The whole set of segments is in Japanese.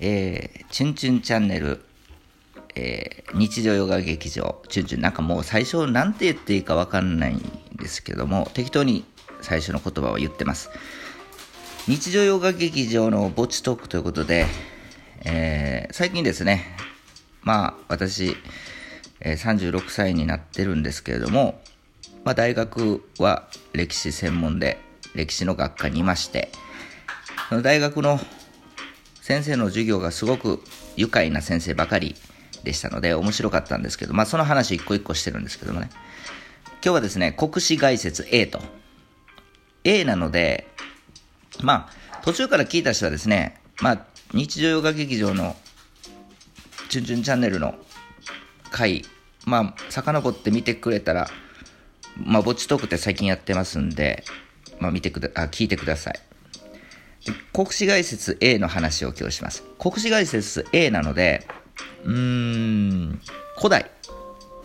えー、チュンチュンチャンネル、えー、日常ヨガ劇場、チュンチュン、なんかもう最初なんて言っていいかわかんないんですけども、適当に最初の言葉を言ってます。日常ヨガ劇場の墓地トークということで、えー、最近ですね、まあ私、え、36歳になってるんですけれども、まあ、大学は歴史専門で歴史の学科にいまして、その大学の先生の授業がすごく愉快な先生ばかりでしたので面白かったんですけど、まあ、その話一個一個してるんですけどもね。今日はですね国史概説 A と。A なのでまあ途中から聞いた人はですねまあ日常洋画劇場のチュンチュンチャンネルの回まあ遡って見てくれたらまあぼっちトークって最近やってますんでまあ見てくだあ聞いてください。国史概説 A の話を今日します国史概説 A なのでうーん、古代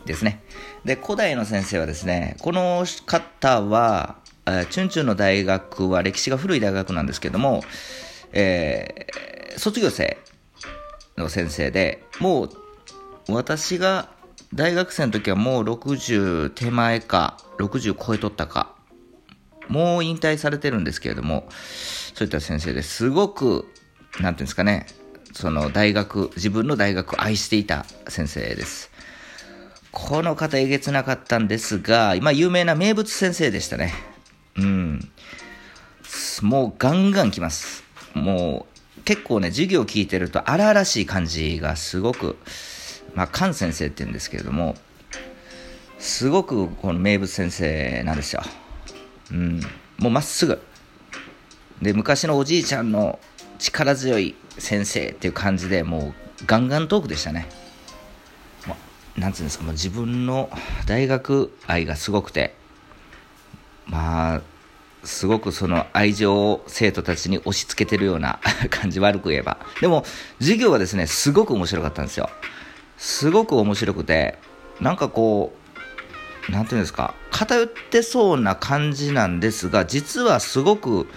ですね。で、古代の先生はですね、この方は、チュンチュンの大学は歴史が古い大学なんですけども、えー、卒業生の先生で、もう私が大学生の時はもう60手前か、60超えとったか、もう引退されてるんですけれども、そういった先生ですごく、なんていうんですかね、その大学、自分の大学を愛していた先生です。この方えげつなかったんですが、今有名な名物先生でしたね。うん。もうガンガン来ます。もう結構ね、授業聞いてると荒々しい感じがすごく、まあ、菅先生って言うんですけれども、すごくこの名物先生なんですよ。うん。もうまっすぐ。で、昔のおじいちゃんの力強い先生っていう感じでもうガンガントークでしたね。なんつうんですか、もう自分の大学愛がすごくて、まあ、すごくその愛情を生徒たちに押し付けてるような 感じ、悪く言えば。でも、授業はですね、すごく面白かったんですよ。すごく面白くて、なんかこう、なんていうんですか、偏ってそうな感じなんですが、実はすごく、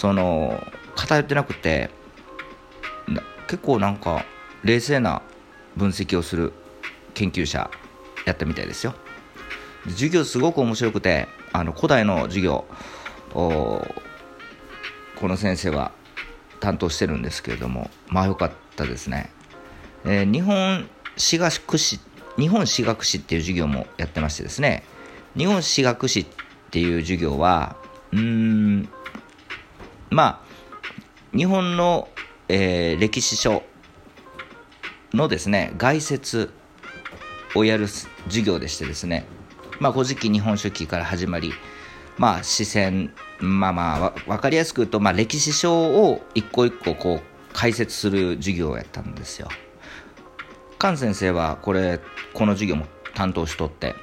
その、偏ってなくて、結構なんか冷静な分析をする研究者やったみたいですよ。授業すごく面白くてあの古代の授業この先生は担当してるんですけれどもまあ良かったですね、えー、日本史学史日本史学史っていう授業もやってましてですね。日本史学史っていう授業はうんまあ日本のえー、歴史書のですね概説をやる授業でしてですねまあ古事記日本書紀から始まりまあ視線まあまあ分かりやすく言うと、まあ、歴史書を一個一個こう解説する授業をやったんですよ。菅先生はこれこの授業も担当しとって、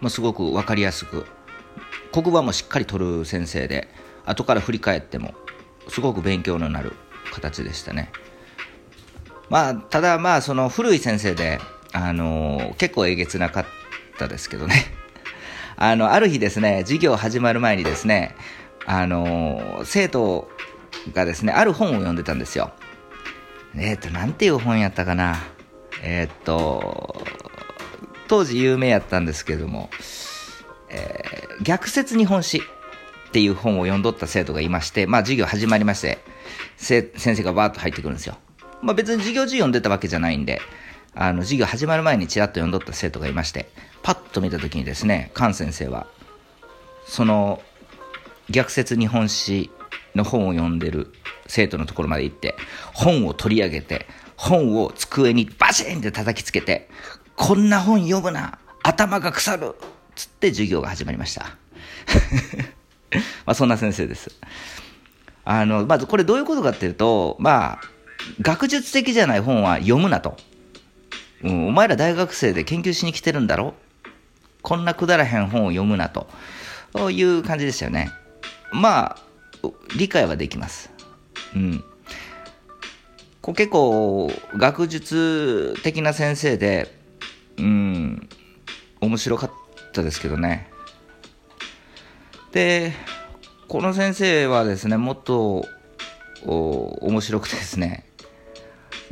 まあ、すごく分かりやすく黒板もしっかり取る先生で後から振り返ってもすごく勉強のなる形でしたね。まあ、ただまあ、その古い先生で、あのー、結構えげつなかったですけどね。あの、ある日ですね、授業始まる前にですね、あのー、生徒がですね、ある本を読んでたんですよ。えっ、ー、と、なんていう本やったかな。えっと、当時有名やったんですけども、えー、逆説日本史っていう本を読んどった生徒がいまして、まあ授業始まりまして、先生がバーッと入ってくるんですよ。まあ別に授業中読んでたわけじゃないんで、あの授業始まる前にちらっと読んどった生徒がいまして、パッと見た時にですね、菅先生は、その逆説日本史の本を読んでる生徒のところまで行って、本を取り上げて、本を机にバシーンって叩きつけて、こんな本読むな頭が腐るつって授業が始まりました。まあそんな先生です。あの、まずこれどういうことかっていうと、まあ、学術的じゃない本は読むなと。うん、お前ら大学生で研究しに来てるんだろ？こんなくだらへん本を読むなと。いう感じでしたよね。まあ、理解はできます。うん。こ結構、学術的な先生で、うん、面白かったですけどね。で、この先生はですね、もっと面白くてですね、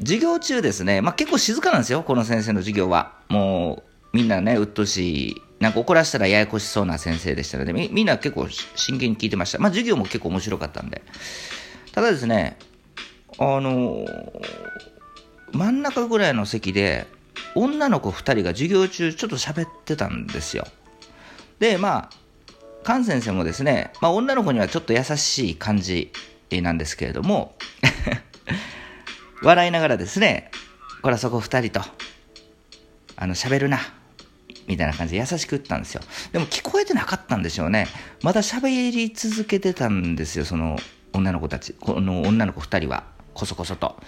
授業中ですね、まあ、結構静かなんですよ、この先生の授業は。もう、みんなね、うっとしい、なんか怒らせたらややこしそうな先生でしたので、みみんな結構真剣に聞いてました。まあ、授業も結構面白かったんで。ただですね、あの、真ん中ぐらいの席で、女の子2人が授業中ちょっと喋ってたんですよ。で、まあ、菅先生もですね、まあ、女の子にはちょっと優しい感じなんですけれども 笑いながらですね、これはそこ2人と、あの、喋るな、みたいな感じで優しく言ったんですよ。でも聞こえてなかったんでしょうね。まだ喋り続けてたんですよ、その女の子たち、この女の子2人は、こそこそと。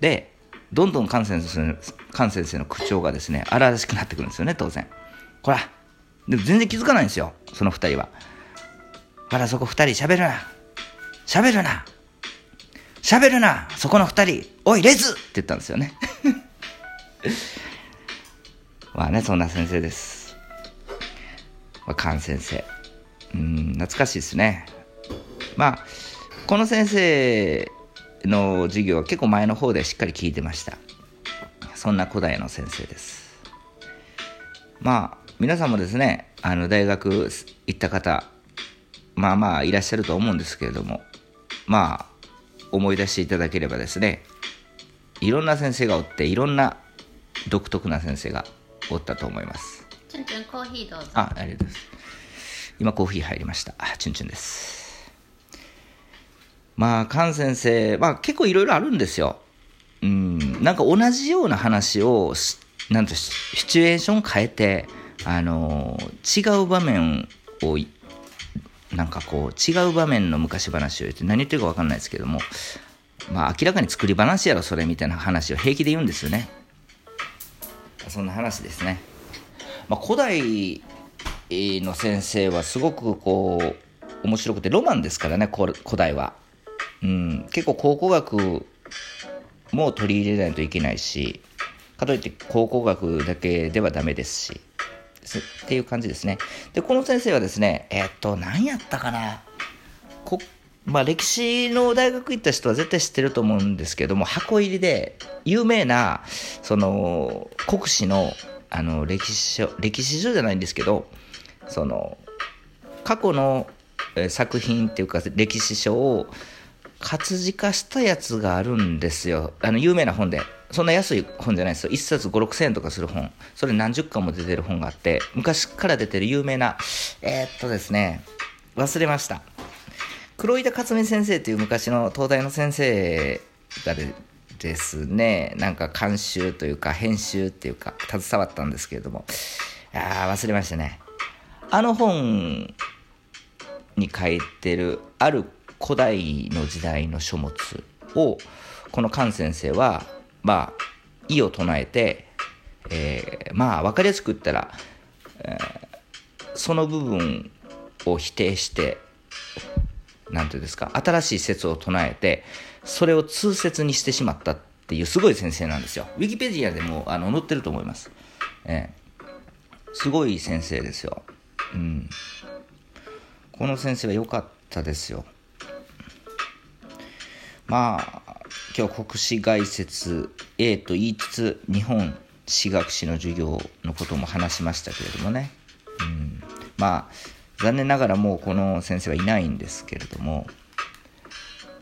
で、どんどん菅先生菅先生の口調がですね、荒々しくなってくるんですよね、当然。こら、でも全然気づかないんですよ、その2人は。ほら、そこ2人喋るな。喋るな。喋るな。そこの2人。おい、レズって言ったんですよね。まあね、そんな先生です。まあ、菅先生。うん、懐かしいですね。まあ、この先生の授業は結構前の方でしっかり聞いてました。そんな古代の先生です。まあ、皆さんもですね、あの、大学行った方、まあまあいらっしゃると思うんですけれども、まあ、思い出していただければですね、いろんな先生がおって、いろんな独特な先生がおったと思います。チュンチュンコーヒーどうぞ。あ、ありがとうございます。今コーヒー入りました。チュンチュンです。まあ、菅先生、まあ結構いろいろあるんですよ。うん、なんか同じような話を、なんとシチュエーション変えて、あの、違う場面を、なんかこう、違う場面の昔話を言って、何言ってるか分かんないですけども、まあ明らかに作り話やろ、それみたいな話を平気で言うんですよね。そんな話ですね。まあ、古代の先生はすごくこう、面白くて、ロマンですからね、古代は。うん、結構考古学も取り入れないといけないしかといって考古学だけではダメですしっていう感じですねでこの先生はですねえ、っと何やったかなこまあ、歴史の大学行った人は絶対知ってると思うんですけども箱入りで有名なその国史のあの歴史書歴史書じゃないんですけどその過去の作品っていうか歴史書を活字化したやつがあるんですよ。あの、有名な本で。そんな安い本じゃないですよ。1冊5、6千円とかする本。それ何十巻も出てる本があって、昔から出てる有名な、えー、っとですね、忘れました。黒井田克美先生という昔の東大の先生がでですね、なんか監修というか編集っていうか携わったんですけれども、ああ、忘れましたね。あの本に書いてるある古代の時代の書物をこの菅先生はまあ意を唱えて、えー、まあ分かりやすく言ったら、えー、その部分を否定して何て言うんですか新しい説を唱えてそれを通説にしてしまったっていうすごい先生なんですよ。ウィキペディアでもあの載ってると思います、えー、すごい先生ですよ。うん。この先生は良かったですよ。まあ今日国史概説 A と言いつつ日本史学史の授業のことも話しましたけれどもね、うん、まあ残念ながらもうこの先生はいないんですけれども。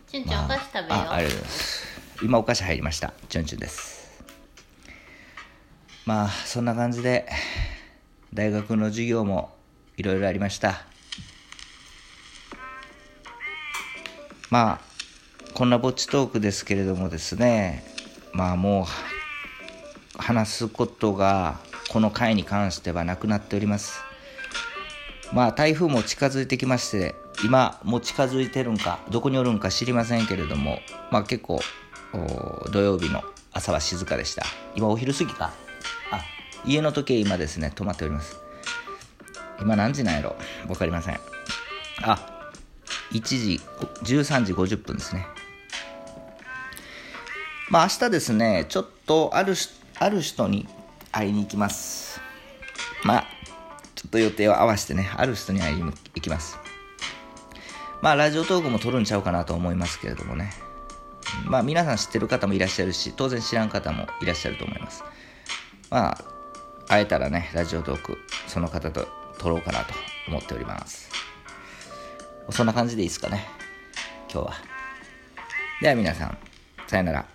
チュンチュン、お菓子食べよう。あありがとうございます。今お菓子入りました。チュンチュンです。まあそんな感じで大学の授業もいろいろありました。まあこんなぼっちトークですけれどもですねまあもう話すことがこの回に関してはなくなっております。まあ台風も近づいてきまして今も近づいてるんかどこにおるんか知りませんけれどもまあ結構土曜日の朝は静かでした。今お昼過ぎか。あ家の時計今ですね止まっております。今何時なんやろ？分かりません。あ1時13時50分ですね。まあ明日ですね、ちょっとあるある人に会いに行きます。まあ、ちょっと予定を合わせてね、ある人に会いに行きます。まあ、ラジオトークも撮るんちゃうかなと思いますけれどもね。まあ皆さん知ってる方もいらっしゃるし、当然知らん方もいらっしゃると思います。まあ、会えたらね、ラジオトーク、その方と撮ろうかなと思っております。そんな感じでいいですかね、今日は。では皆さん、さよなら。